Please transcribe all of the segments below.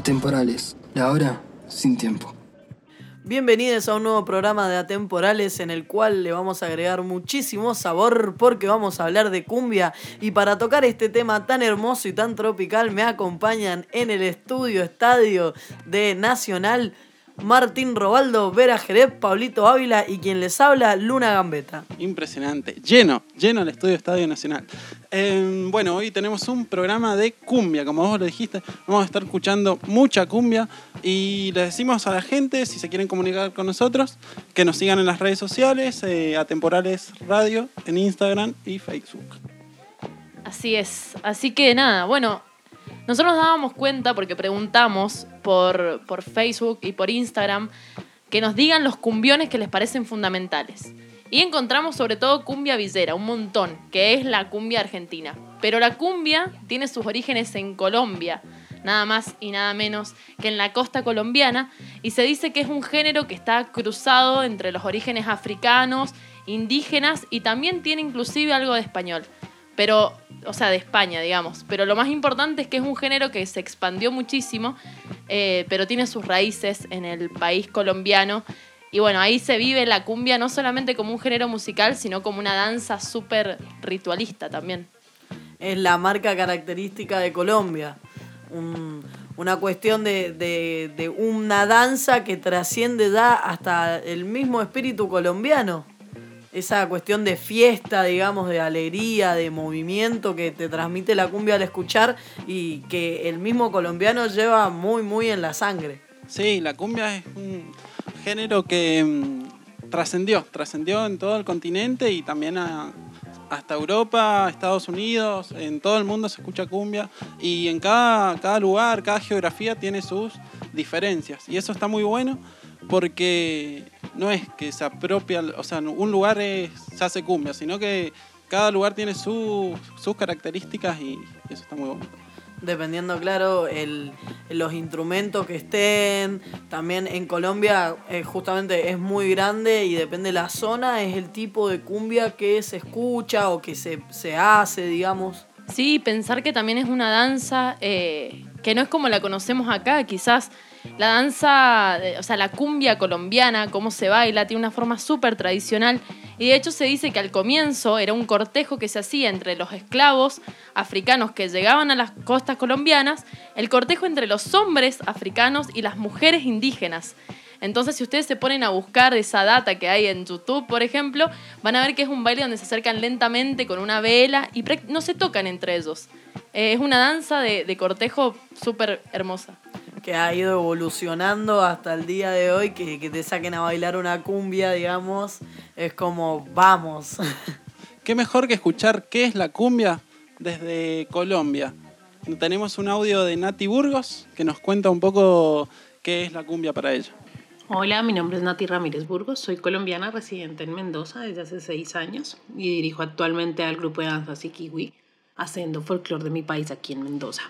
Atemporales, la hora sin tiempo. Bienvenidos a un nuevo programa de Atemporales en el cual le vamos a agregar muchísimo sabor porque vamos a hablar de cumbia y para tocar este tema tan hermoso y tan tropical me acompañan en el estudio estadio de Nacional Martín Robaldo, Vera Jerez, Pablito Ávila y quien les habla, Luna Gambeta. Impresionante, lleno, lleno el estudio Estadio Nacional. Em, bueno, hoy tenemos un programa de cumbia, como vos lo dijiste, vamos a estar escuchando mucha cumbia y les decimos a la gente, si se quieren comunicar con nosotros, que nos sigan en las redes sociales, eh, Atemporales Radio, en Instagram y Facebook. Así es, así que nada, bueno, nosotros nos dábamos cuenta porque preguntamos por, por Facebook y por Instagram que nos digan los cumbiones que les parecen fundamentales. Y encontramos sobre todo cumbia villera, un montón, que es la cumbia argentina. Pero la cumbia tiene sus orígenes en Colombia, nada más y nada menos que en la costa colombiana, y se dice que es un género que está cruzado entre los orígenes africanos, indígenas y también tiene inclusive algo de español. Pero o sea, de España, digamos. Pero lo más importante es que es un género que se expandió muchísimo, eh, pero tiene sus raíces en el país colombiano. Y bueno, ahí se vive la cumbia no solamente como un género musical, sino como una danza súper ritualista también. Es la marca característica de Colombia. una cuestión de, de una danza que trasciende ya hasta el mismo espíritu colombiano esa cuestión de fiesta, digamos, de alegría, de movimiento que te transmite la cumbia al escuchar y que el mismo colombiano lleva muy, muy en la sangre. Sí, la cumbia es un género que mm, trascendió, trascendió en todo el continente y también hasta Europa, Estados Unidos, en todo el mundo se escucha cumbia y en cada, cada lugar, cada geografía tiene sus diferencias y eso está muy bueno porque no es que se apropia, o sea, un lugar es, se hace cumbia, sino que cada lugar tiene sus características y eso está muy bueno. Dependiendo, claro, el, los instrumentos que estén. También en Colombia eh, justamente es muy grande y depende de la zona, es el tipo de cumbia que se escucha o que se, se hace, digamos. Sí, pensar que también es una danza eh, que no es como la conocemos acá, quizás la danza, o sea, la cumbia colombiana, cómo se baila, tiene una forma súper tradicional. Y de hecho se dice que al comienzo era un cortejo que se hacía entre los esclavos africanos que llegaban a las costas colombianas, el cortejo entre los hombres africanos y las mujeres indígenas. Entonces, si ustedes se ponen a buscar esa data que hay en YouTube, por ejemplo, van a ver que es un baile donde se acercan lentamente con una vela y no se tocan entre ellos. Eh, es una danza de, de cortejo súper hermosa que ha ido evolucionando hasta el día de hoy, que, que te saquen a bailar una cumbia, digamos, es como, vamos. ¿Qué mejor que escuchar qué es la cumbia desde Colombia? Tenemos un audio de Nati Burgos que nos cuenta un poco qué es la cumbia para ella. Hola, mi nombre es Nati Ramírez Burgos, soy colombiana residente en Mendoza desde hace seis años y dirijo actualmente al grupo de danza Sikiwi, haciendo folclore de mi país aquí en Mendoza.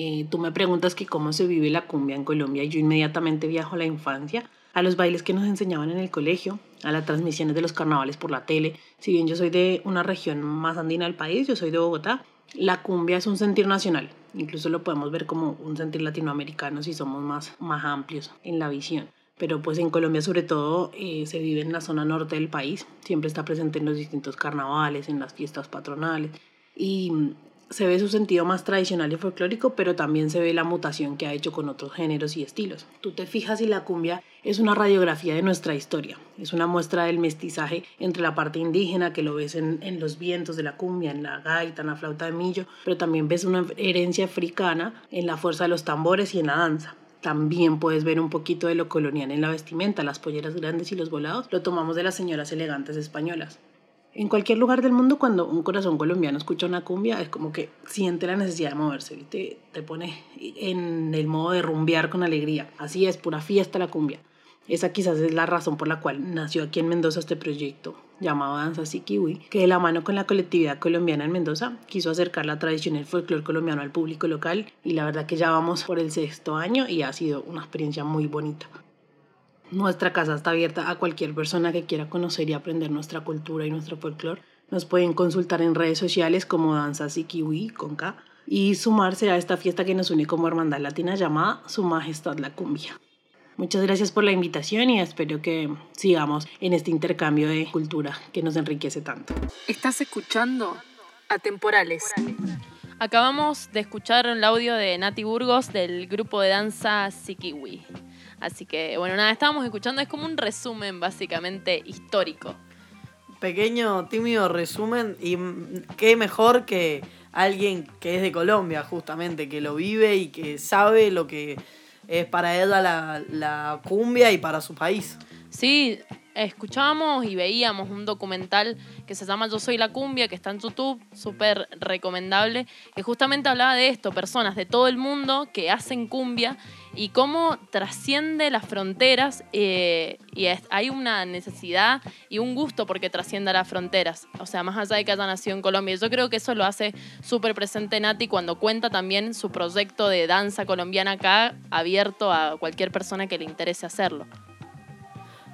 Eh, tú me preguntas que cómo se vive la cumbia en Colombia y yo inmediatamente viajo a la infancia, a los bailes que nos enseñaban en el colegio, a las transmisiones de los carnavales por la tele. Si bien yo soy de una región más andina del país, yo soy de Bogotá, la cumbia es un sentir nacional. Incluso lo podemos ver como un sentir latinoamericano si somos más, más amplios en la visión. Pero pues en Colombia sobre todo eh, se vive en la zona norte del país, siempre está presente en los distintos carnavales, en las fiestas patronales. Y se ve su sentido más tradicional y folclórico, pero también se ve la mutación que ha hecho con otros géneros y estilos. Tú te fijas y la cumbia es una radiografía de nuestra historia, es una muestra del mestizaje entre la parte indígena, que lo ves en, en los vientos de la cumbia, en la gaita, en la flauta de millo, pero también ves una herencia africana en la fuerza de los tambores y en la danza. También puedes ver un poquito de lo colonial en la vestimenta, las polleras grandes y los volados, lo tomamos de las señoras elegantes españolas. En cualquier lugar del mundo, cuando un corazón colombiano escucha una cumbia, es como que siente la necesidad de moverse, te, te pone en el modo de rumbear con alegría. Así es, pura fiesta la cumbia. Esa quizás es la razón por la cual nació aquí en Mendoza este proyecto llamado Danza Sikiwi, que de la mano con la colectividad colombiana en Mendoza quiso acercar la tradición y el folclore colombiano al público local y la verdad que ya vamos por el sexto año y ha sido una experiencia muy bonita. Nuestra casa está abierta a cualquier persona que quiera conocer y aprender nuestra cultura y nuestro folclore. Nos pueden consultar en redes sociales como Danza Sikiwi con K y sumarse a esta fiesta que nos une como hermandad latina llamada Su Majestad la Cumbia. Muchas gracias por la invitación y espero que sigamos en este intercambio de cultura que nos enriquece tanto. Estás escuchando Atemporales. Acabamos de escuchar el audio de Nati Burgos del grupo de danza Sikiwi. Así que, bueno, nada, estábamos escuchando, es como un resumen básicamente histórico. Pequeño, tímido resumen y qué mejor que alguien que es de Colombia, justamente, que lo vive y que sabe lo que es para ella la, la cumbia y para su país. Sí, escuchábamos y veíamos un documental que se llama Yo Soy la Cumbia, que está en YouTube, súper recomendable, que justamente hablaba de esto, personas de todo el mundo que hacen cumbia y cómo trasciende las fronteras eh, y hay una necesidad y un gusto porque trascienda las fronteras, o sea, más allá de que haya nacido en Colombia. Yo creo que eso lo hace súper presente Nati cuando cuenta también su proyecto de danza colombiana acá, abierto a cualquier persona que le interese hacerlo.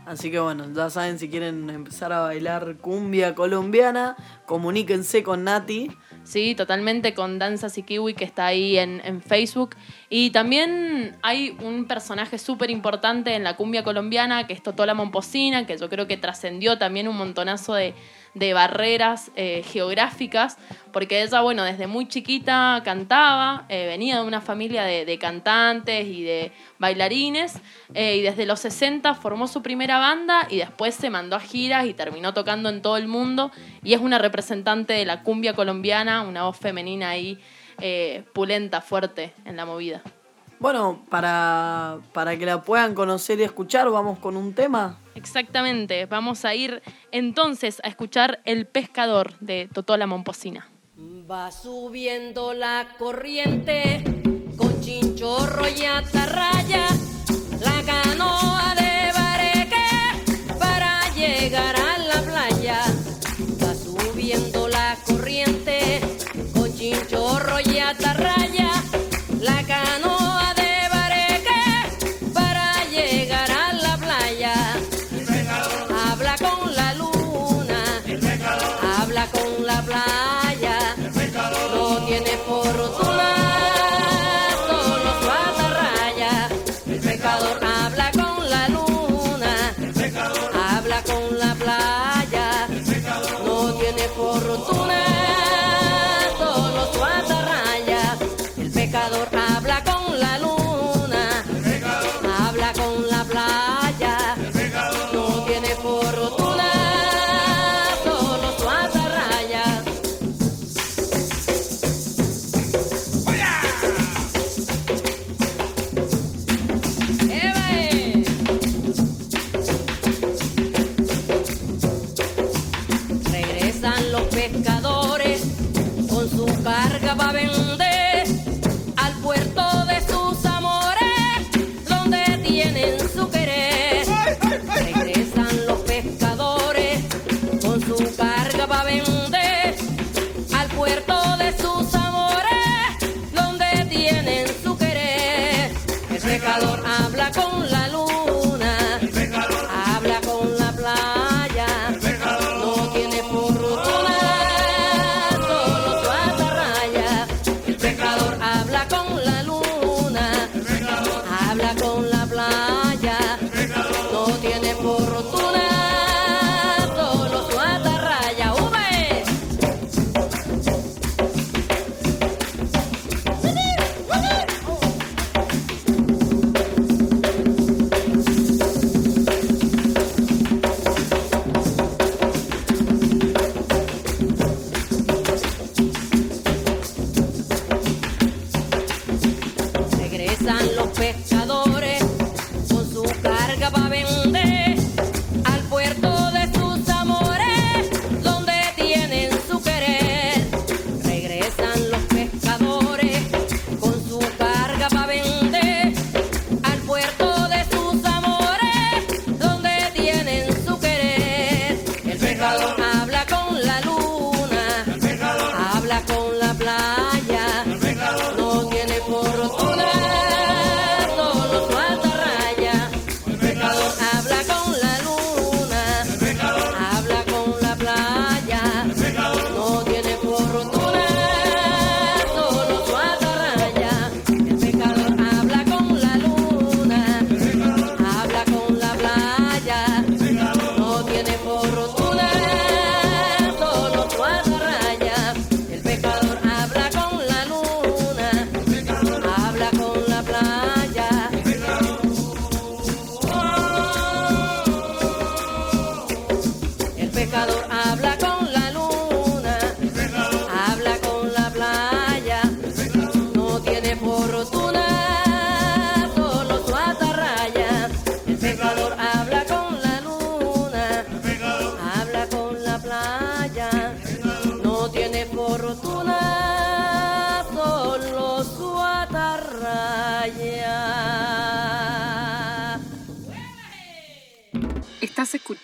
Así que bueno, ya saben, si quieren empezar a bailar cumbia colombiana, comuníquense con Nati. Sí, totalmente con Danzas y Kiwi que está ahí en, en Facebook. Y también hay un personaje súper importante en la cumbia colombiana que es Totola Momposina, que yo creo que trascendió también un montonazo de, de barreras eh, geográficas, porque ella, bueno, desde muy chiquita cantaba, eh, venía de una familia de, de cantantes y de bailarines, eh, y desde los 60 formó su primera banda y después se mandó a giras y terminó tocando en todo el mundo, y es una representante de la cumbia colombiana, una voz femenina ahí pulenta, fuerte en la movida. Bueno, para, para que la puedan conocer y escuchar, vamos con un tema. Exactamente, vamos a ir entonces a escuchar El Pescador de Totola Momposina. Va subiendo la corriente con chinchorro y atarraya, la canoa de bareque para llegar a la playa. Va subiendo la corriente con chinchorro y atarraya, la canoa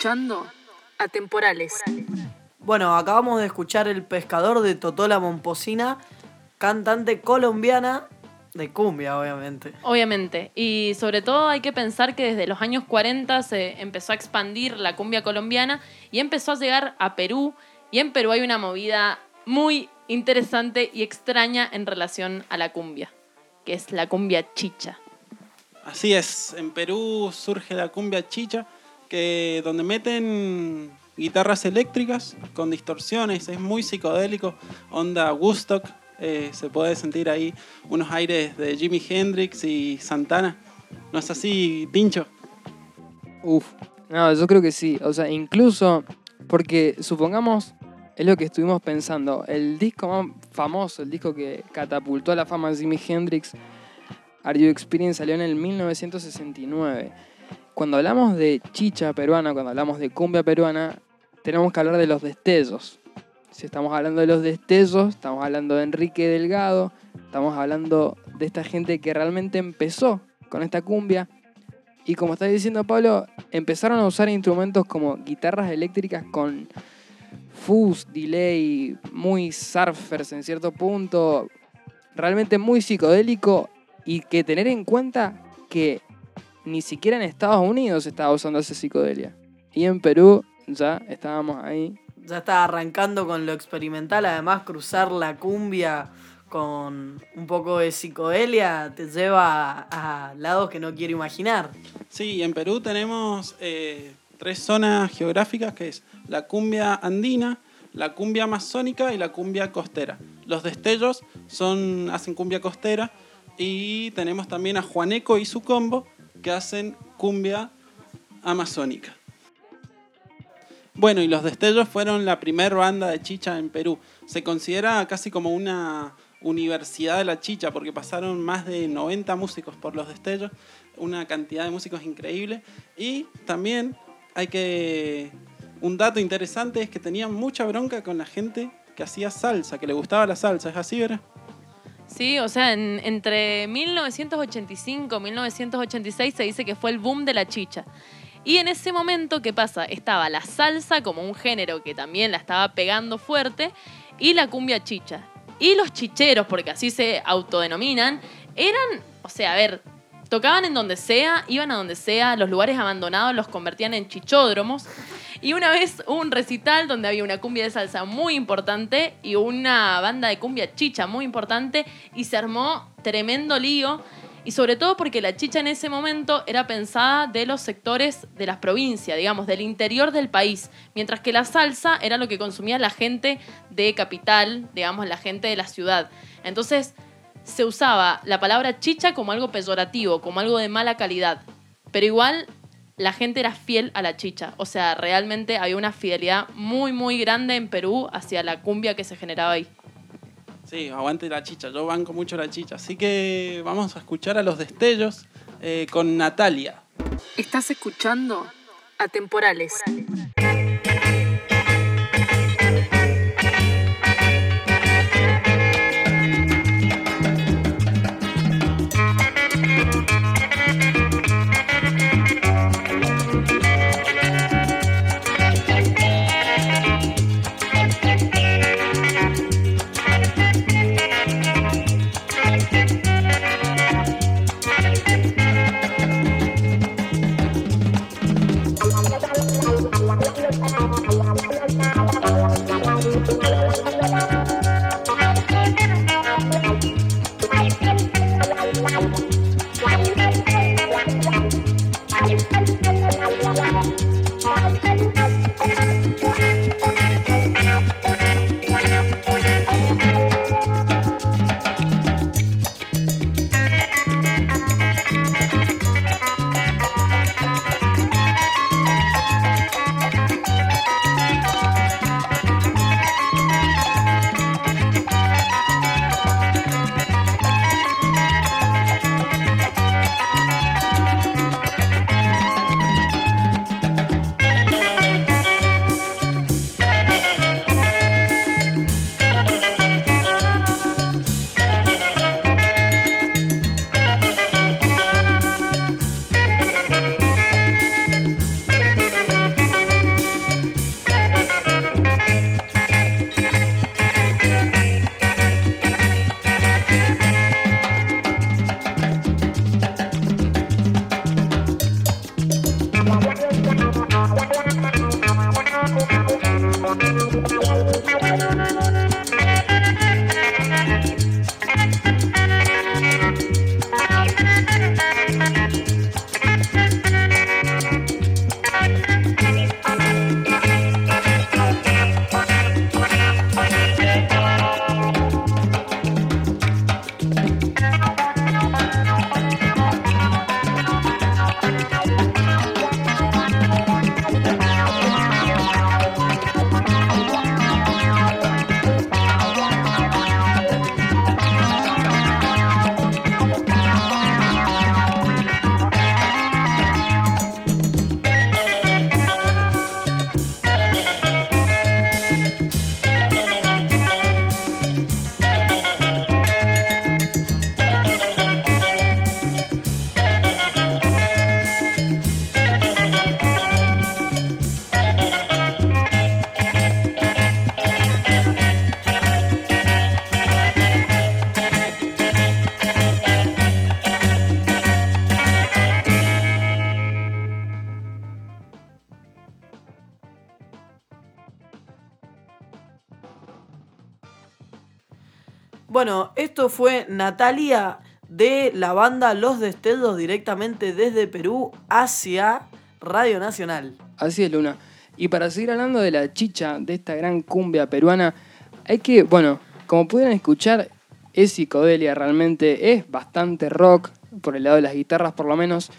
escuchando Atemporales. Bueno, acabamos de escuchar El pescador de Totola Momposina, cantante colombiana de cumbia, obviamente. Obviamente. Y sobre todo hay que pensar que desde los años 40 se empezó a expandir la cumbia colombiana y empezó a llegar a Perú. Y en Perú hay una movida muy interesante y extraña en relación a la cumbia, que es la cumbia chicha. Así es, en Perú surge la cumbia chicha, que donde meten guitarras eléctricas con distorsiones, es muy psicodélico, onda Woodstock, eh, se puede sentir ahí unos aires de Jimi Hendrix y Santana. ¿No es así, Tincho? Uf, no, yo creo que sí. O sea, incluso porque supongamos, es lo que estuvimos pensando, el disco más famoso, el disco que catapultó a la fama a Jimi Hendrix, Are You Experience, salió en el 1969. Cuando hablamos de chicha peruana, cuando hablamos de cumbia peruana, tenemos que hablar de los destellos. Si estamos hablando de los destellos, estamos hablando de Enrique Delgado, estamos hablando de esta gente que realmente empezó con esta cumbia. Y como está diciendo Pablo, empezaron a usar instrumentos como guitarras eléctricas con fuzz, delay, muy surfers en cierto punto, realmente muy psicodélico y que tener en cuenta que ni siquiera en Estados Unidos estaba usando esa psicodelia. Y en Perú ya estábamos ahí. Ya está arrancando con lo experimental, además cruzar la cumbia con un poco de psicodelia te lleva a, a lados que no quiero imaginar. Sí, en Perú tenemos eh, tres zonas geográficas que es la cumbia andina, la cumbia amazónica y la cumbia costera. Los destellos son, hacen cumbia costera y tenemos también a Juaneco y su combo que hacen cumbia amazónica. Bueno, y los destellos fueron la primera banda de chicha en Perú. Se considera casi como una universidad de la chicha porque pasaron más de 90 músicos por los destellos, una cantidad de músicos increíble. Y también hay que... Un dato interesante es que tenían mucha bronca con la gente que hacía salsa, que le gustaba la salsa. ¿Es así, verdad? Sí, o sea, en- entre 1985 y 1986 se dice que fue el boom de la chicha. Y en ese momento, ¿qué pasa? Estaba la salsa como un género que también la estaba pegando fuerte y la cumbia chicha. Y los chicheros, porque así se autodenominan, eran, o sea, a ver, tocaban en donde sea, iban a donde sea, los lugares abandonados los convertían en chichódromos. Y una vez un recital donde había una cumbia de salsa muy importante y una banda de cumbia chicha muy importante y se armó tremendo lío. Y sobre todo porque la chicha en ese momento era pensada de los sectores de las provincias, digamos, del interior del país, mientras que la salsa era lo que consumía la gente de capital, digamos, la gente de la ciudad. Entonces se usaba la palabra chicha como algo peyorativo, como algo de mala calidad. Pero igual la gente era fiel a la chicha. O sea, realmente había una fidelidad muy, muy grande en Perú hacia la cumbia que se generaba ahí. Sí, aguante la chicha, yo banco mucho la chicha. Así que vamos a escuchar a los destellos eh, con Natalia. Estás escuchando Atemporales. Thank fue Natalia de la banda Los Destellos directamente desde Perú hacia Radio Nacional. Así es, Luna. Y para seguir hablando de la chicha, de esta gran cumbia peruana, hay que, bueno, como pudieron escuchar, es psicodelia realmente, es bastante rock, por el lado de las guitarras por lo menos.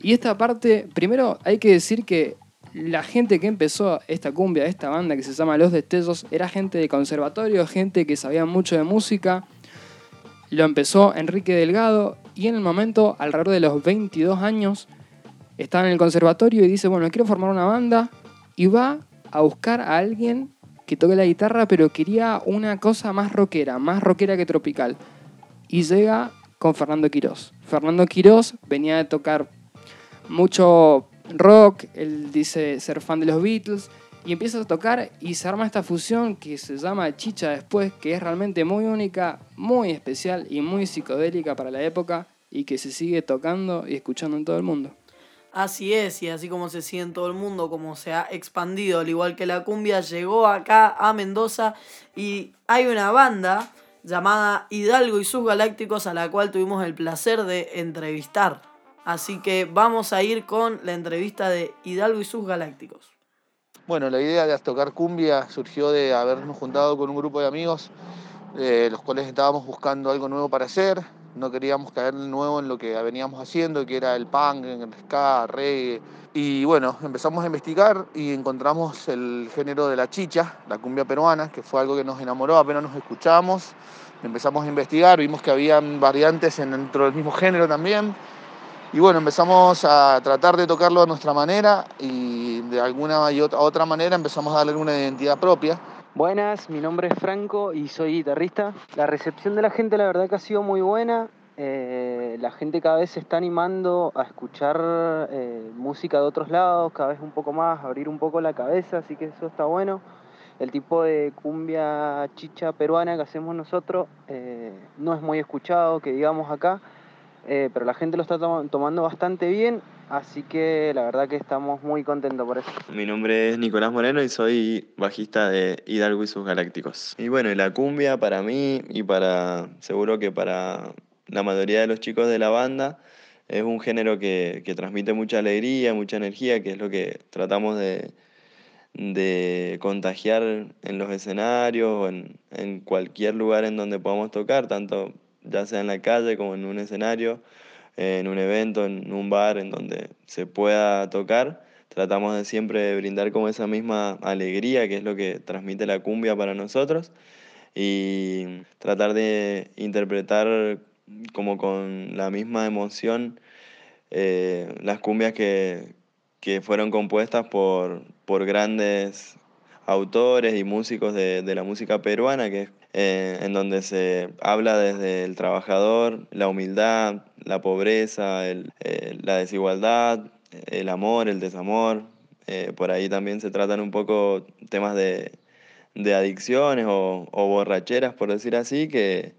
Y esta parte, primero hay que decir que la gente que empezó esta cumbia, esta banda que se llama Los Destellos, era gente de conservatorio, gente que sabía mucho de música. Lo empezó Enrique Delgado y en el momento, alrededor de los 22 años, estaba en el conservatorio y dice, bueno, quiero formar una banda y va a buscar a alguien que toque la guitarra, pero quería una cosa más rockera, más rockera que tropical. Y llega con Fernando Quirós. Fernando Quirós venía de tocar mucho rock, él dice ser fan de los Beatles, y empieza a tocar y se arma esta fusión que se llama Chicha después, que es realmente muy única, muy especial y muy psicodélica para la época y que se sigue tocando y escuchando en todo el mundo. Así es, y así como se sigue en todo el mundo, como se ha expandido, al igual que la cumbia, llegó acá a Mendoza y hay una banda llamada Hidalgo y sus Galácticos a la cual tuvimos el placer de entrevistar. Así que vamos a ir con la entrevista de Hidalgo y sus Galácticos. Bueno, la idea de tocar cumbia surgió de habernos juntado con un grupo de amigos, eh, los cuales estábamos buscando algo nuevo para hacer. No queríamos caer de nuevo en lo que veníamos haciendo, que era el punk, el ska, reggae. Y bueno, empezamos a investigar y encontramos el género de la chicha, la cumbia peruana, que fue algo que nos enamoró apenas nos escuchamos. Empezamos a investigar, vimos que habían variantes dentro del mismo género también. Y bueno, empezamos a tratar de tocarlo a nuestra manera y de alguna y otra, manera empezamos a darle una identidad propia. Buenas, mi nombre es Franco y soy guitarrista. La recepción de la gente la verdad que ha sido muy buena. Eh, la gente cada vez se está animando a escuchar eh, música de otros lados, cada vez un poco más, abrir un poco la cabeza, así que eso está bueno. El tipo de cumbia chicha peruana que hacemos nosotros eh, no es muy escuchado, que digamos acá. Eh, pero la gente lo está tom- tomando bastante bien, así que la verdad que estamos muy contentos por eso. Mi nombre es Nicolás Moreno y soy bajista de Hidalgo y sus Galácticos. Y bueno, y la cumbia para mí y para, seguro que para la mayoría de los chicos de la banda, es un género que, que transmite mucha alegría, mucha energía, que es lo que tratamos de, de contagiar en los escenarios o en, en cualquier lugar en donde podamos tocar, tanto ya sea en la calle como en un escenario, en un evento, en un bar, en donde se pueda tocar. Tratamos de siempre brindar como esa misma alegría, que es lo que transmite la cumbia para nosotros, y tratar de interpretar como con la misma emoción eh, las cumbias que, que fueron compuestas por, por grandes autores y músicos de, de la música peruana, que eh, en donde se habla desde el trabajador, la humildad, la pobreza, el- eh, la desigualdad, el amor, el desamor. Eh, por ahí también se tratan un poco temas de, de adicciones o, o borracheras, por decir así, que,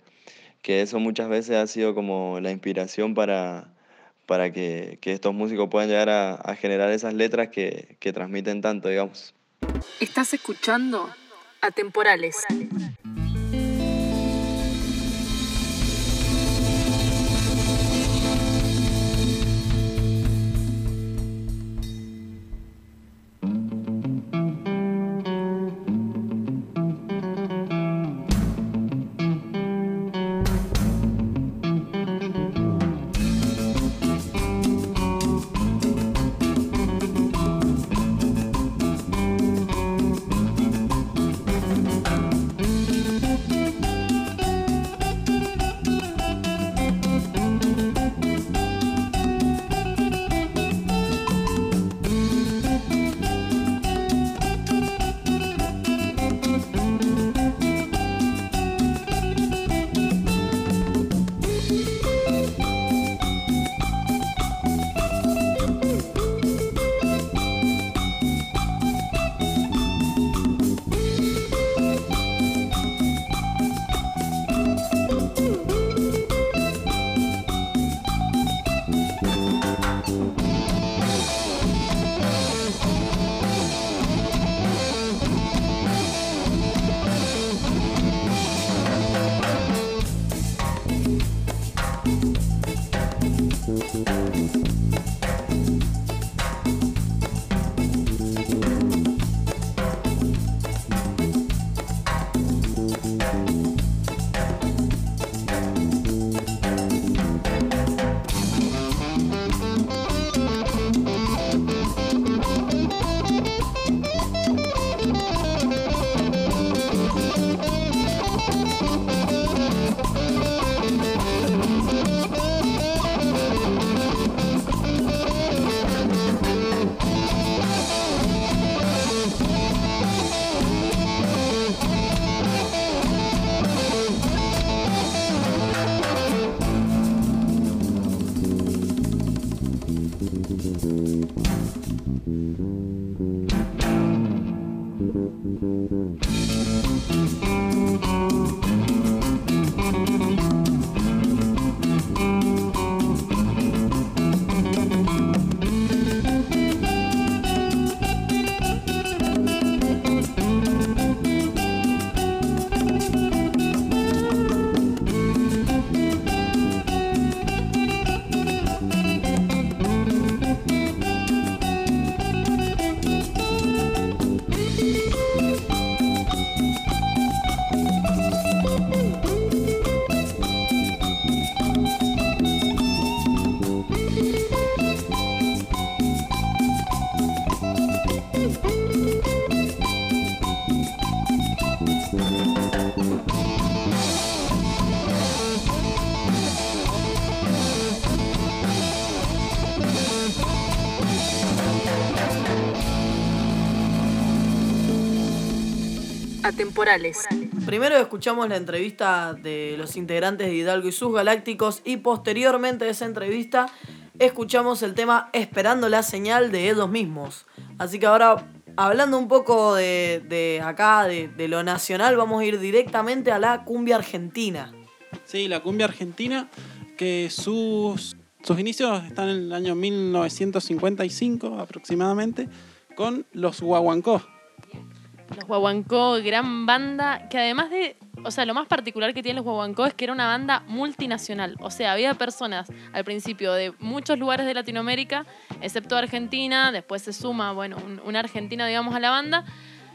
que eso muchas veces ha sido como la inspiración para, para que, que estos músicos puedan llegar a, generar esas letras que, que transmiten tanto, digamos. Estás escuchando Atemporales. Atemporales. Primero escuchamos la entrevista de los integrantes de Hidalgo y sus Galácticos y posteriormente a esa entrevista escuchamos el tema Esperando la señal de ellos mismos. Así que ahora, hablando un poco de, de acá, de, de lo nacional, vamos a ir directamente a la cumbia argentina. Sí, la cumbia argentina, que sus, sus inicios están en el año 1955 aproximadamente, con los guaguancó. Los Guaguancó, gran banda, que además de, o sea, lo más particular que tienen los Guaguancó es que era una banda multinacional. O sea, había personas al principio de muchos lugares de Latinoamérica, excepto Argentina, después se suma, bueno, un- una Argentina, digamos, a la banda,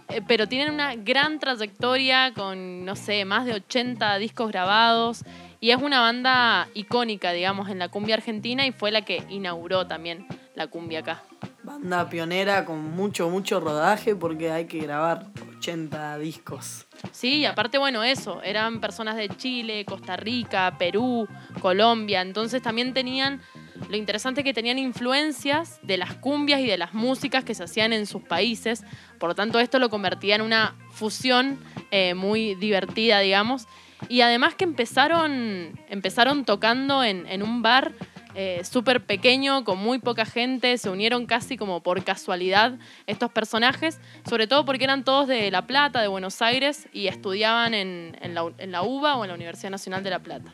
eh, pero tienen una gran trayectoria con, no sé, más de 80 discos grabados. Y es una banda icónica, digamos, en la cumbia argentina y fue la que inauguró también la cumbia acá. Banda pionera con mucho, mucho rodaje porque hay que grabar 80 discos. Sí, y aparte, bueno, eso, eran personas de Chile, Costa Rica, Perú, Colombia, entonces también tenían, lo interesante es que tenían influencias de las cumbias y de las músicas que se hacían en sus países, por lo tanto esto lo convertía en una fusión eh, muy divertida, digamos, y además que empezaron, empezaron tocando en, en un bar eh, súper pequeño, con muy poca gente, se unieron casi como por casualidad estos personajes, sobre todo porque eran todos de La Plata, de Buenos Aires, y estudiaban en, en la, UBA o en la Universidad Nacional de La Plata.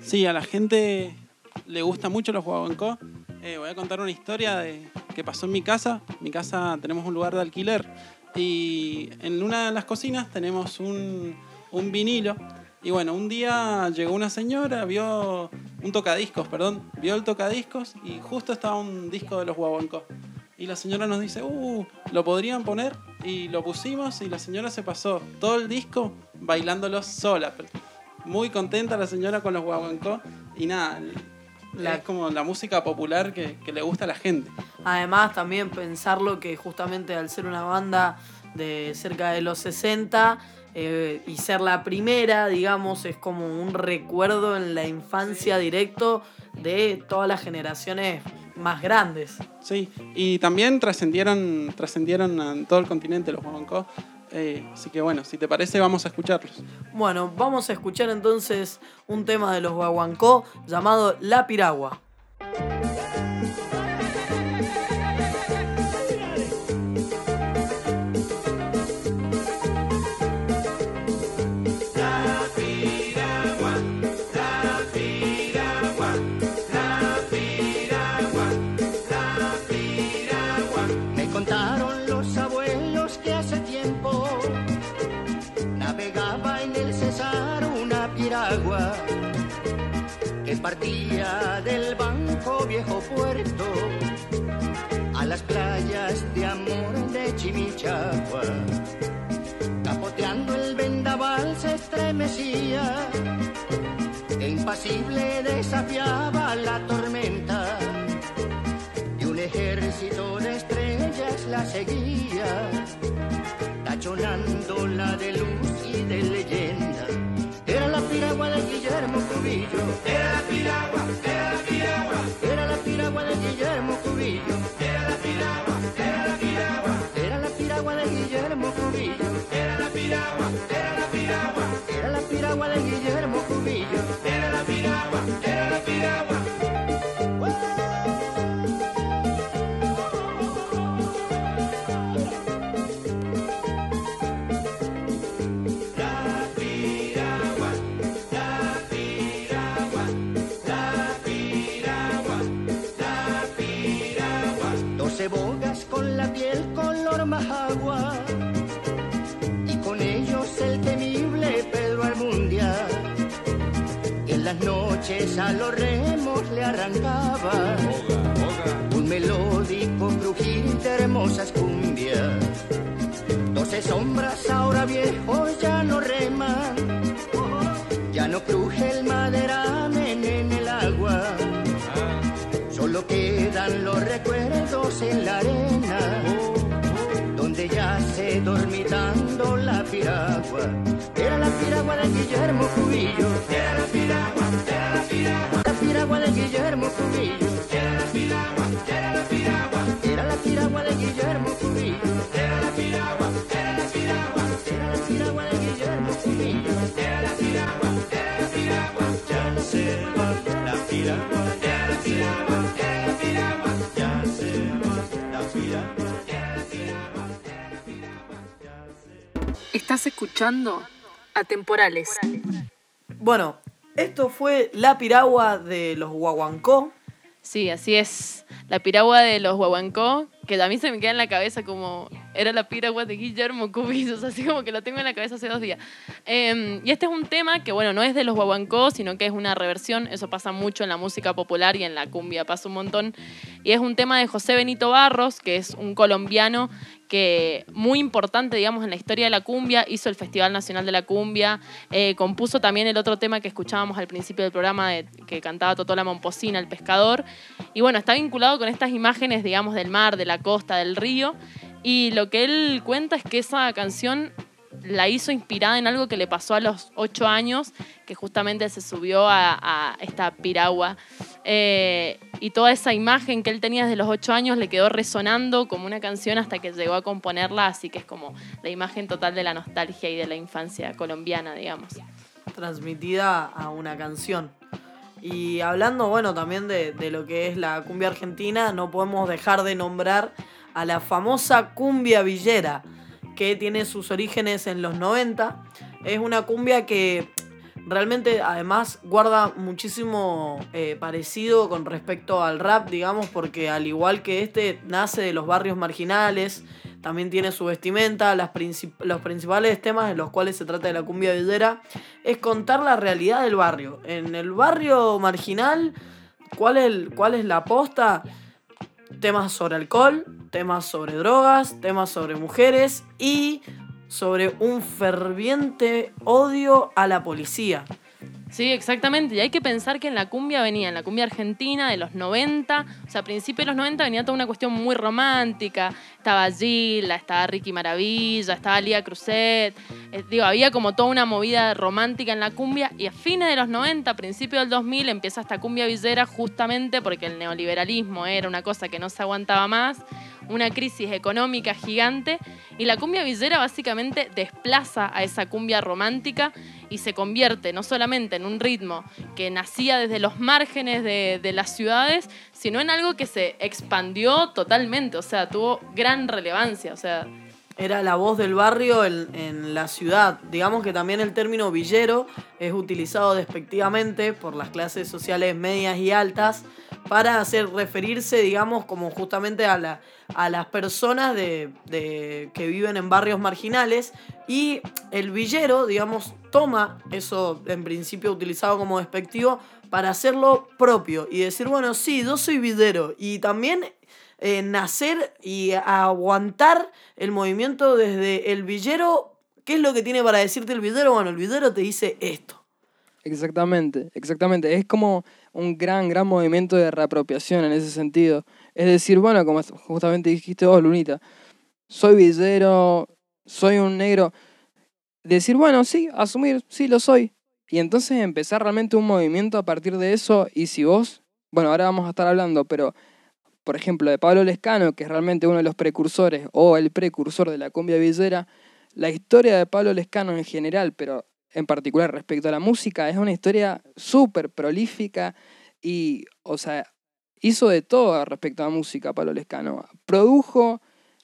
Sí, a la gente le gusta mucho los guaguancó. Eh, voy a contar una historia de, que pasó en mi casa. En mi casa tenemos un lugar de alquiler y en una de las cocinas tenemos un, un vinilo. Y bueno, un día llegó una señora, vio un tocadiscos, perdón, vio el tocadiscos y justo estaba un disco de los guaguancó. Y la señora nos dice, uh, ¿lo podrían poner? Y lo pusimos y la señora se pasó todo el disco bailándolo sola. Muy contenta la señora con los guaguancó. Y nada, La- es como la música popular que, que le gusta a la gente. Además, también pensarlo que justamente al ser una banda de cerca de los 60 eh, y ser la primera, digamos, es como un recuerdo en la infancia directo de todas las generaciones más grandes. Sí, y también trascendieron, trascendieron en todo el continente los guaguancó. Eh, así que bueno, si te parece, vamos a escucharlos. Bueno, vamos a escuchar entonces un tema de los guaguancó llamado La Piragua. Del banco viejo puerto a las playas de amor de Chimichagua. Capoteando el vendaval se estremecía e impasible desafiaba la tormenta y un ejército de estrellas la seguía, tachonándola de luz y de leyenda. Era la piragua de Guillermo Cubillo, era la piragua de Guillermo Cubillo. Era la piragua, era la piragua. bogas con la piel color más agua a los remos le arrancaba un melódico crujir de hermosas cumbias. Doce sombras ahora viejos ya no reman, ya no cruje el maderamen en el agua. Solo quedan los recuerdos en la arena, donde ya se dormitando la piragua. Era la piragua de Guillermo Cubillo. Era la piragua, piragua. La piragua de Guillermo Cubillo. Era la piragua, era la piragua. Era la piragua de Guillermo Cubillo. Era la piragua, era la piragua. Era la piragua de Guillermo Cubillo. Era la piragua, era la piragua. Ya se va la piragua. Era la piragua, era la piragua. Ya se va la piragua. Estás escuchando Atemporales. Bueno, esto fue La Piragua de los Guaguancó. Sí, así es. La piragua de los Guaguancó, que a mí se me queda en la cabeza como era la piragua de Guillermo Cubillos, así como que lo tengo en la cabeza hace dos días. Eh, y este es un tema que, bueno, no es de los Guaguancó, sino que es una reversión. Eso pasa mucho en la música popular y en la cumbia pasa un montón. Y es un tema de José Benito Barros, que es un colombiano que muy importante, digamos, en la historia de la cumbia, hizo el Festival Nacional de la Cumbia, eh, compuso también el otro tema que escuchábamos al principio del programa que cantaba Totola Momposina, el pescador, y bueno, está vinculado con estas imágenes, digamos, del mar, de la costa, del río, y lo que él cuenta es que esa canción la hizo inspirada en algo que le pasó a los ocho años, que justamente se subió a, esta piragua. Eh, y toda esa imagen que él tenía desde los ocho años le quedó resonando como una canción hasta que llegó a componerla, así que es como la imagen total de la nostalgia y de la infancia colombiana, digamos. transmitida a una canción. Y hablando, bueno, también de, de lo que es la cumbia argentina, no podemos dejar de nombrar a la famosa cumbia villera, que tiene sus orígenes en los 90. Es una cumbia que realmente además guarda muchísimo eh, parecido con respecto al rap, digamos, porque al igual que este, nace de los barrios marginales, también tiene su vestimenta, los principales temas en los cuales se trata de la cumbia villera es contar la realidad del barrio. En el barrio marginal, ¿cuál es, cuál es la posta? Temas sobre alcohol, temas sobre drogas, temas sobre mujeres y sobre un ferviente odio a la policía. Sí, exactamente. Y hay que pensar que en la cumbia venía, en la cumbia argentina de los 90, o sea, a principios de los 90 venía toda una cuestión muy romántica. Estaba Gila, estaba Ricky Maravilla, estaba Lía Cruzet. Eh, digo, había como toda una movida romántica en la cumbia. Y a fines de los 90, a principios del 2000, empieza esta cumbia villera justamente porque el neoliberalismo era una cosa que no se aguantaba más, una crisis económica gigante. Y la cumbia villera básicamente desplaza a esa cumbia romántica y se convierte no solamente en un ritmo que nacía desde los márgenes de, de las ciudades, sino en algo que se expandió totalmente, o sea, tuvo gran relevancia, o sea, Era la voz del barrio en, en la ciudad. Digamos que también el término villero es utilizado despectivamente por las clases sociales medias y altas para hacer referirse, digamos, como justamente a, la, a las personas de, de- que viven en barrios marginales. Y el villero, digamos, toma eso en principio utilizado como despectivo para hacerlo propio y decir, bueno, sí, yo soy villero. Y también eh, nacer y aguantar el movimiento desde el villero. ¿Qué es lo que tiene para decirte el villero? Bueno, el villero te dice esto. Exactamente, exactamente. Es como un gran, gran movimiento de reapropiación en ese sentido. Es decir, bueno, como justamente dijiste vos, Lunita, soy villero, soy un negro. Decir, bueno, sí, asumir, sí, lo soy. Y entonces empezar realmente un movimiento a partir de eso. Y si vos, bueno, ahora vamos a estar hablando, pero por ejemplo, de Pablo Lescano, que es realmente uno de los precursores o el precursor de la cumbia villera, la historia de Pablo Lescano en general, pero en particular respecto a la música, es una historia súper prolífica y, o sea, hizo de todo respecto a la música Pablo Lescano. Produjo,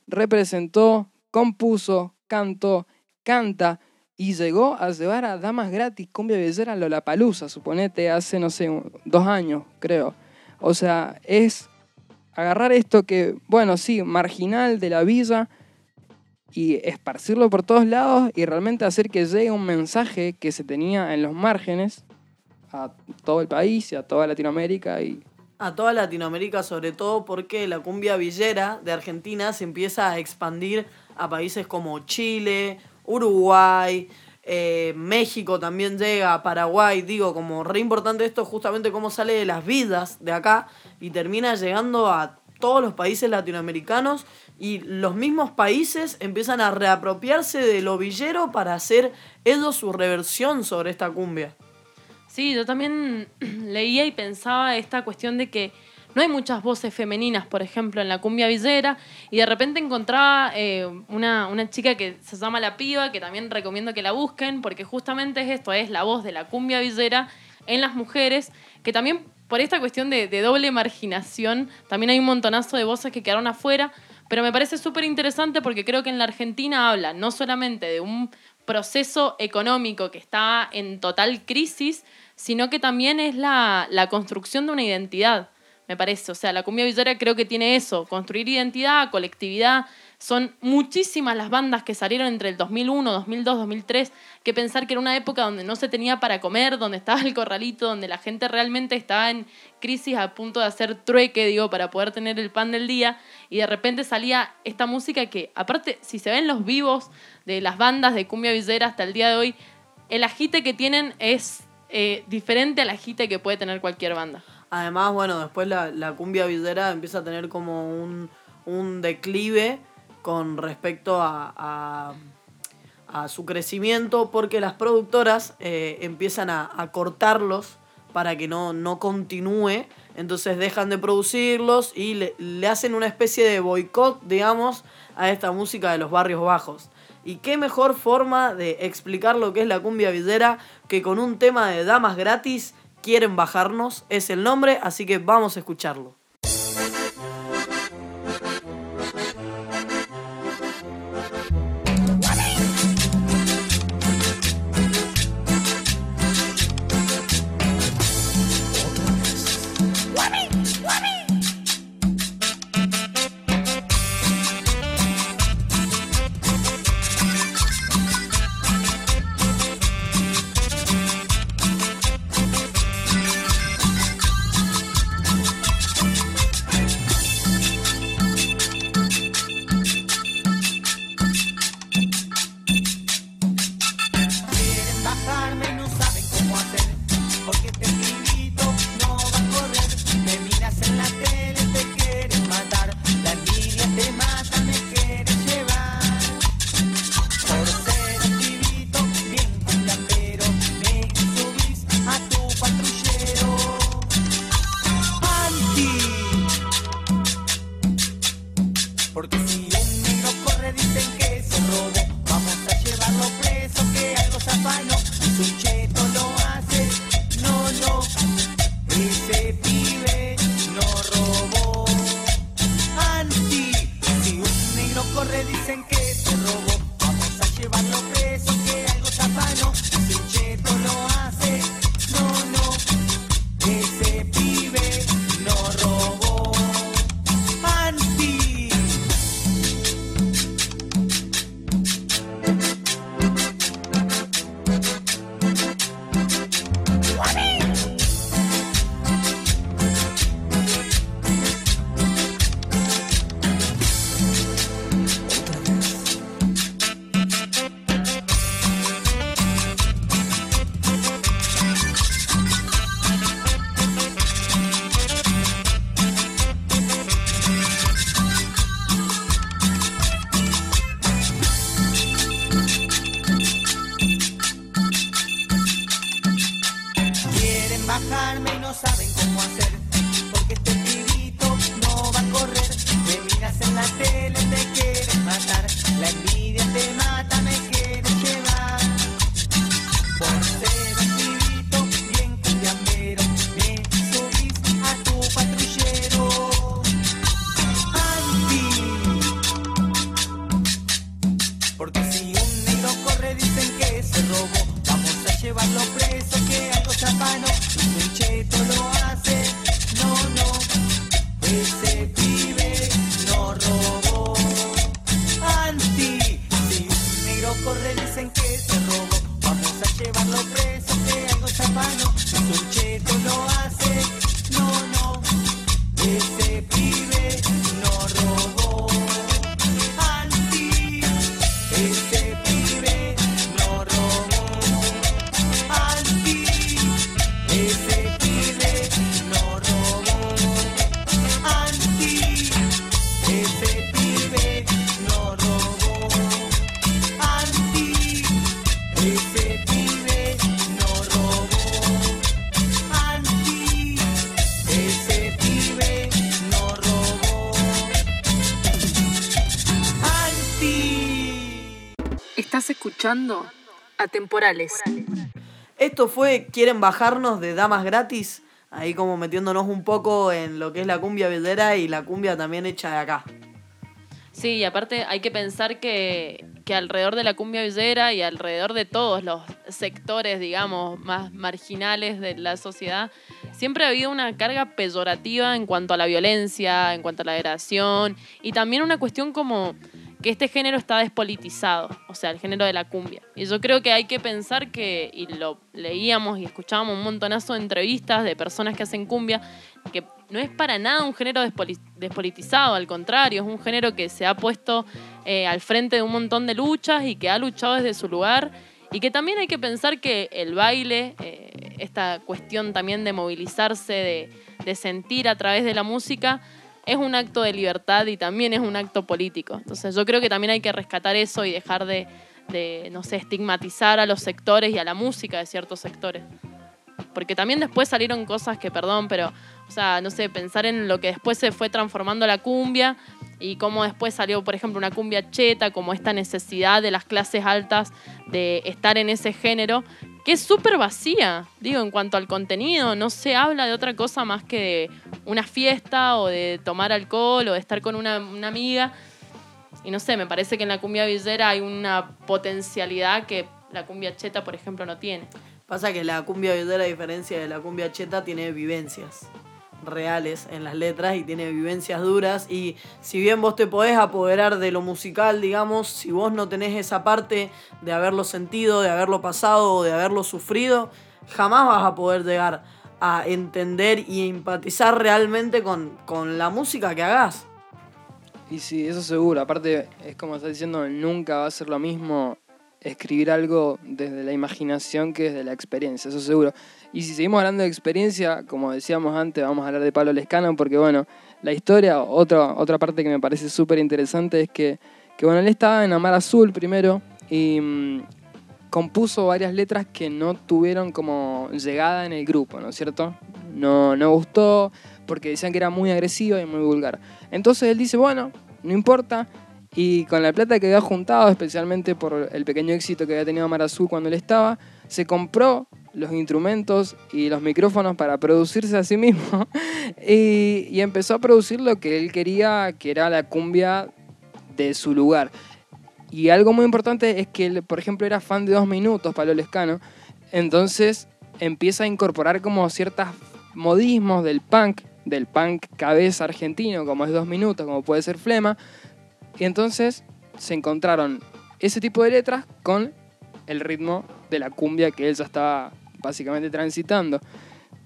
representó, compuso, cantó, canta y llegó a llevar a Damas Gratis Cumbia Villera a Lollapalooza, suponete, hace, no sé, dos años, creo. O sea, es agarrar esto que, bueno, sí, marginal de la villa y esparcirlo por todos lados y realmente hacer que llegue un mensaje que se tenía en los márgenes a todo el país y a toda Latinoamérica y a toda Latinoamérica, sobre todo porque la cumbia villera de Argentina se empieza a expandir a países como Chile, Uruguay, eh, México también llega, Paraguay, digo, como re importante esto, justamente cómo sale de las vidas de acá y termina llegando a todos los países latinoamericanos y los mismos países empiezan a reapropiarse de lo villero para hacer ellos su reversión sobre esta cumbia. Sí, yo también leía y pensaba esta cuestión de que no hay muchas voces femeninas, por ejemplo, en la cumbia villera, y de repente encontraba eh, una, una chica que se llama La Piba, que también recomiendo que la busquen, porque justamente es esto, es la voz de la cumbia villera en las mujeres, que también por esta cuestión de, de doble marginación, también hay un montonazo de voces que quedaron afuera, pero me parece súper interesante porque creo que en la Argentina habla no solamente de un proceso económico que está en total crisis, sino que también es la, la construcción de una identidad, me parece. O sea, la cumbia villera creo que tiene eso, construir identidad, colectividad. Son muchísimas las bandas que salieron entre el 2001, 2002, 2003, que pensar que era una época donde no se tenía para comer, donde estaba el corralito, donde la gente realmente estaba en crisis a punto de hacer trueque, digo, para poder tener el pan del día, y de repente salía esta música que, aparte, si se ven los vivos de las bandas de cumbia villera hasta el día de hoy, el agite que tienen es eh, diferente al agite que puede tener cualquier banda. Además, bueno, después la, la cumbia villera empieza a tener como un, un declive con respecto a, a, su crecimiento porque las productoras eh, empiezan a, a cortarlos para que no, no continúe, entonces dejan de producirlos y le, le hacen una especie de boicot, digamos, a esta música de los barrios bajos. Y qué mejor forma de explicar lo que es la cumbia villera que con un tema de damas gratis quieren bajarnos, es el nombre, así que vamos a escucharlo. Estás escuchando Atemporales. Esto fue ¿Quieren bajarnos de Damas Gratis? Ahí como metiéndonos un poco en lo que es la cumbia villera y la cumbia también hecha de acá. Sí, y aparte hay que pensar que, que alrededor de la cumbia villera y alrededor de todos los sectores, digamos, más marginales de la sociedad, siempre ha habido una carga peyorativa en cuanto a la violencia, en cuanto a la degradación, y también una cuestión como que este género está despolitizado, o sea, el género de la cumbia. Y yo creo que hay que pensar que, y lo leíamos y escuchábamos un montonazo de entrevistas de personas que hacen cumbia, que no es para nada un género despoli- despolitizado, al contrario, es un género que se ha puesto eh, al frente de un montón de luchas y que ha luchado desde su lugar. Y que también hay que pensar que el baile, eh, esta cuestión también de movilizarse, de sentir a través de la música, es un acto de libertad y también es un acto político. Entonces yo creo que también hay que rescatar eso y dejar de, de, no sé, estigmatizar a los sectores y a la música de ciertos sectores. Porque también después salieron cosas que, perdón, pero, o sea, no sé, pensar en lo que después se fue transformando la cumbia y cómo después salió, por ejemplo, una cumbia cheta, como esta necesidad de las clases altas de estar en ese género, que es súper vacía, digo, en cuanto al contenido, no se habla de otra cosa más que de una fiesta o de tomar alcohol o de estar con una, amiga. Y no sé, me parece que en la cumbia villera hay una potencialidad que la cumbia cheta, por ejemplo, no tiene. Pasa que la cumbia villera, a diferencia de la cumbia cheta, tiene vivencias reales en las letras y tiene vivencias duras y si bien vos te podés apoderar de lo musical, digamos, si vos no tenés esa parte de haberlo sentido, de haberlo pasado o de haberlo sufrido, jamás vas a poder llegar a entender y empatizar realmente con, con la música que hagas. Y sí, eso seguro. Aparte, es como estás diciendo, nunca va a ser lo mismo escribir algo desde la imaginación que desde la experiencia, eso seguro. Y si seguimos hablando de experiencia, como decíamos antes, vamos a hablar de Pablo Lescano, porque bueno, la historia, otra, otra parte que me parece súper interesante es que, que, bueno, él estaba en Amar Azul primero y mm, compuso varias letras que no tuvieron como llegada en el grupo, ¿no es cierto? No, no gustó porque decían que era muy agresiva y muy vulgar. Entonces él dice, bueno, no importa, y con la plata que había juntado, especialmente por el pequeño éxito que había tenido Amar Azul cuando él estaba, se compró los instrumentos y los micrófonos para producirse a sí mismo. Y, empezó a producir lo que él quería, que era la cumbia de su lugar. Y algo muy importante es que él, por ejemplo, era fan de Dos Minutos, Pablo Lescano, entonces empieza a incorporar como ciertos modismos del punk, del punk cabeza argentino, como es Dos Minutos, como puede ser Flema, y entonces se encontraron ese tipo de letras con el ritmo de la cumbia que él ya estaba básicamente transitando.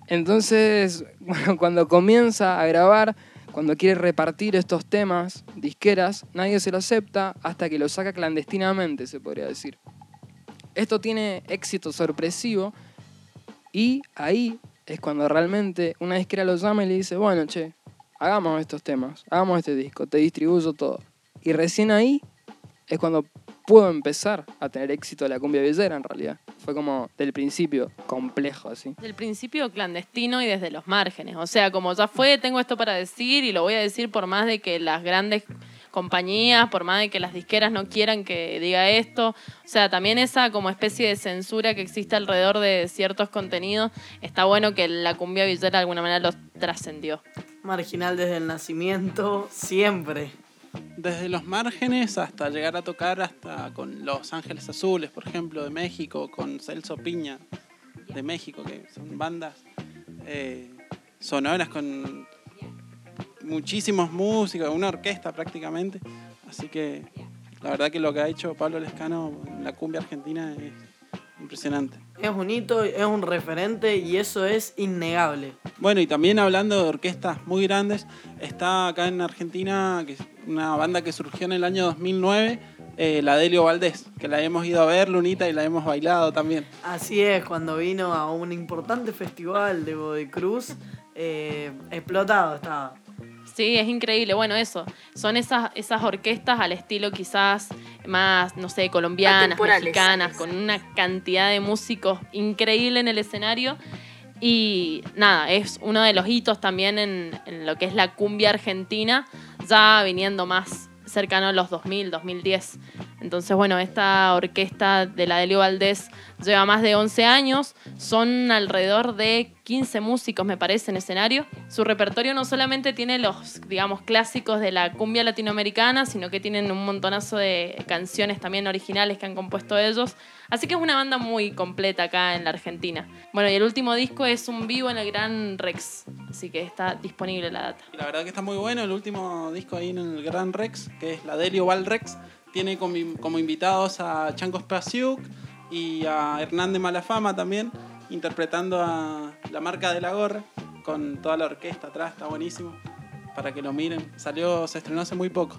Entonces, cuando comienza a grabar, cuando quiere repartir estos temas, disqueras, nadie se lo acepta hasta que lo saca clandestinamente, se podría decir. Esto tiene éxito sorpresivo y ahí es cuando realmente una disquera lo llama y le dice, bueno, che, hagamos estos temas, hagamos este disco, te distribuyo todo. Y recién ahí es cuando pudo empezar a tener éxito la cumbia villera en realidad. Fue como del principio complejo así. Del principio clandestino y desde los márgenes. O sea, como ya fue, tengo esto para decir y lo voy a decir por más de que las grandes compañías, por más de que las disqueras no quieran que diga esto. O sea, también esa como especie de censura que existe alrededor de ciertos contenidos, está bueno que la cumbia villera de alguna manera los trascendió. Marginal desde el nacimiento, siempre desde los márgenes hasta llegar a tocar hasta con Los Ángeles Azules, por ejemplo, de México, con Celso Piña de México, que son bandas eh, sonoras con muchísimos músicos, una orquesta prácticamente. Así que la verdad que lo que ha hecho Pablo Lescano en la cumbia argentina es impresionante. Es un hito, es un referente y eso es innegable. Bueno, y también hablando de orquestas muy grandes, está acá en Argentina que una banda que surgió en el año 2009, eh, la Delio Valdés, que la hemos ido a ver, Lunita, y la hemos bailado también. Así es, cuando vino a un importante festival de Bodicruz, eh, explotado estaba. Sí, es increíble. Bueno, eso. Son esas, esas orquestas al estilo quizás más, no sé, colombianas, mexicanas, con una cantidad de músicos increíble en el escenario. Y nada, es uno de los hitos también en, lo que es la cumbia argentina, ya viniendo más cercano a los 2000, 2010. Entonces, bueno, esta orquesta de la Delio Valdés lleva más de 11 años, son alrededor de 15 músicos, me parece, en escenario. Su repertorio no solamente tiene los, digamos, clásicos de la cumbia latinoamericana, sino que tienen un montonazo de canciones también originales que han compuesto ellos. Así que es una banda muy completa acá en la Argentina. Bueno, y el último disco es un vivo en el Gran Rex, así que está disponible la data. La verdad que está muy bueno el último disco ahí en el Gran Rex, que es la Delio Val. Tiene como, como invitados a Chanco Spasiuk y a Hernán Malafama también, interpretando a la marca de la gorra, con toda la orquesta atrás, está buenísimo, para que lo miren. Salió, se estrenó hace muy poco.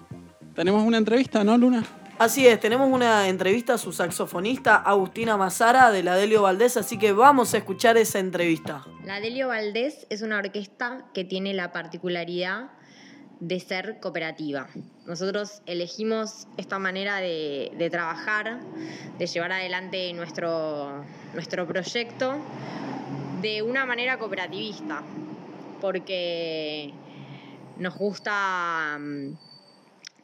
Tenemos una entrevista, ¿no, Luna? Así es, tenemos una entrevista a su saxofonista Agustina Mazara de la Delio Valdés, así que vamos a escuchar esa entrevista. La Delio Valdés es una orquesta que tiene la particularidad de ser cooperativa. Nosotros elegimos esta manera de, de trabajar, de llevar adelante nuestro, nuestro proyecto de una manera cooperativista, porque nos gusta mm,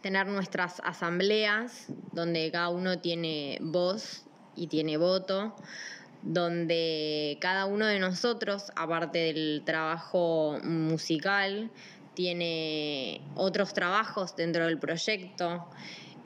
tener nuestras asambleas donde cada uno tiene voz y tiene voto, donde cada uno de nosotros, aparte del trabajo musical, tiene otros trabajos dentro del proyecto,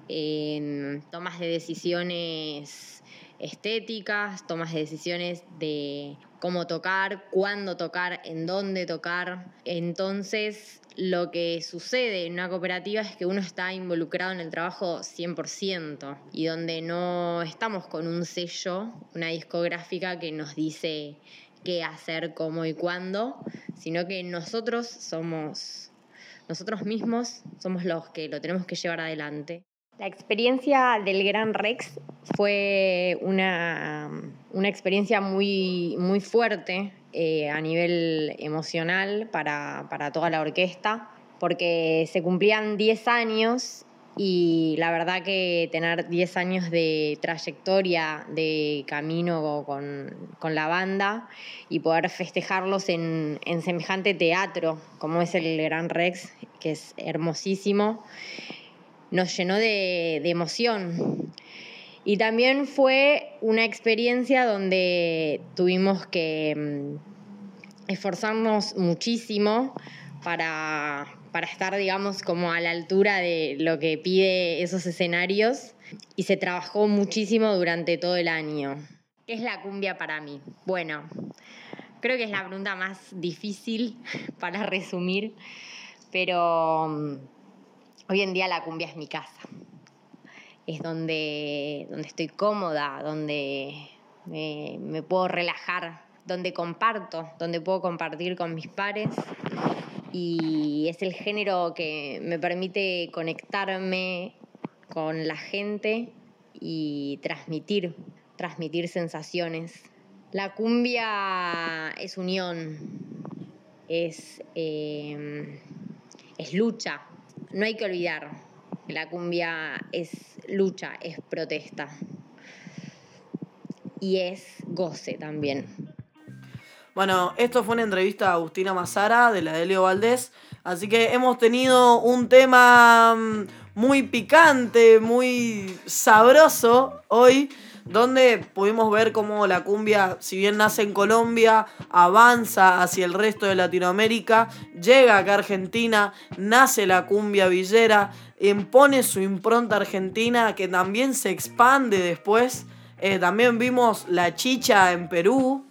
en tomas de decisiones estéticas, tomas de decisiones de cómo tocar, cuándo tocar, en dónde tocar. Entonces, lo que sucede en una cooperativa es que uno está involucrado en el trabajo 100% y donde no estamos con un sello, una discográfica que nos dice hacer, cómo y cuándo, sino que nosotros somos, nosotros mismos somos los que lo tenemos que llevar adelante. La experiencia del Gran Rex fue una, una experiencia muy, muy fuerte eh, a nivel emocional para, para toda la orquesta, porque se cumplían 10 años y la verdad que tener 10 años de trayectoria, de camino con, con la banda y poder festejarlos en, en semejante teatro como es el Gran Rex, que es hermosísimo, nos llenó de, de emoción. Y también fue una experiencia donde tuvimos que mm, esforzarnos muchísimo para, para estar, digamos, como a la altura de lo que pide esos escenarios y se trabajó muchísimo durante todo el año. ¿Qué es la cumbia para mí? Bueno, creo que es la pregunta más difícil para resumir, pero mm, hoy en día la cumbia es mi casa. Es donde, donde estoy cómoda, donde me puedo relajar, donde comparto, donde puedo compartir con mis pares y es el género que me permite conectarme con la gente y transmitir, transmitir sensaciones. La cumbia es unión, es, eh, es lucha. No hay que olvidar, la cumbia es lucha, es protesta y es goce también. Bueno, esto fue una entrevista a Agustina Mazara de la Delio Valdés. Así que hemos tenido un tema mm, muy picante, muy sabroso hoy, donde pudimos ver cómo la cumbia, si bien nace en Colombia, avanza hacia el resto de Latinoamérica, llega acá a Argentina, nace la cumbia villera, impone su impronta argentina que también se expande después. Eh, también vimos la chicha en Perú,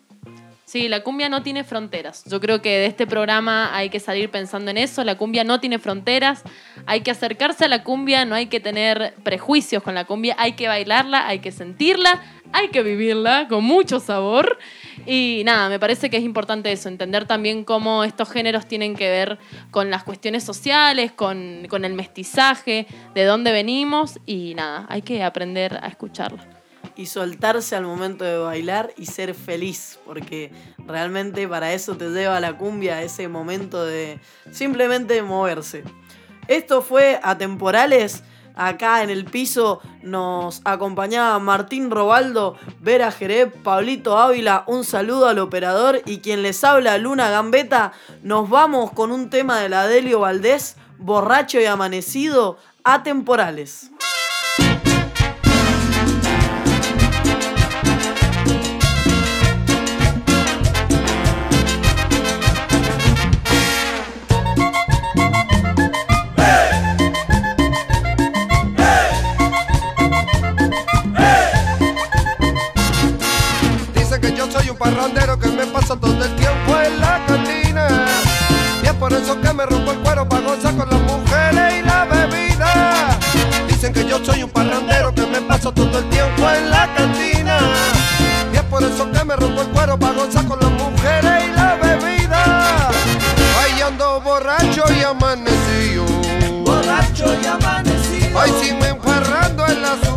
Sí, la cumbia no tiene fronteras. Yo creo que de este programa hay que salir pensando en eso. La cumbia no tiene fronteras. Hay que acercarse a la cumbia, no hay que tener prejuicios con la cumbia. Hay que bailarla, hay que sentirla, hay que vivirla con mucho sabor. Y nada, me parece que es importante eso, entender también cómo estos géneros tienen que ver con las cuestiones sociales, con, con el mestizaje, de dónde venimos y nada, hay que aprender a escucharlo. Y soltarse al momento de bailar y ser feliz, porque realmente para eso te lleva la cumbia, ese momento de simplemente moverse. Esto fue Atemporales. Acá en el piso nos acompañaba Martín Robaldo, Vera Jerez, Pablito Ávila, un saludo al operador y quien les habla, Luna Gambeta. Nos vamos con un tema de la Delio Valdés, borracho y amanecido, Atemporales. Dicen paso todo el tiempo en la cantina. Y es por eso que me rompo el cuero para gozar con las mujeres y la bebida. Dicen que yo soy un parrandero que me paso todo el tiempo en la cantina. Y es por eso que me rompo el cuero para gozar con las mujeres y la bebida. Ay, ando borracho y amanecido. Borracho y amanecido. Ay, si me emparrando el asunto es